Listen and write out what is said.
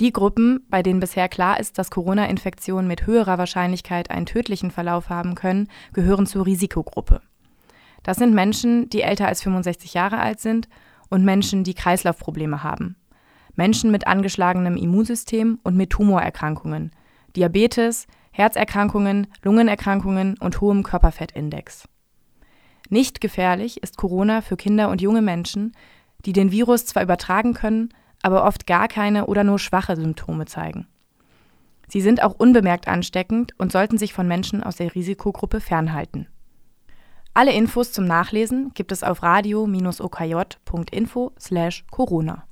Die Gruppen, bei denen bisher klar ist, dass Corona-Infektionen mit höherer Wahrscheinlichkeit einen tödlichen Verlauf haben können, gehören zur Risikogruppe. Das sind Menschen, die älter als 65 Jahre alt sind und Menschen, die Kreislaufprobleme haben. Menschen mit angeschlagenem Immunsystem und mit Tumorerkrankungen, Diabetes, Herzerkrankungen, Lungenerkrankungen und hohem Körperfettindex. Nicht gefährlich ist Corona für Kinder und junge Menschen, die den Virus zwar übertragen können, aber oft gar keine oder nur schwache Symptome zeigen. Sie sind auch unbemerkt ansteckend und sollten sich von Menschen aus der Risikogruppe fernhalten. Alle Infos zum Nachlesen gibt es auf radio-okj.info/corona.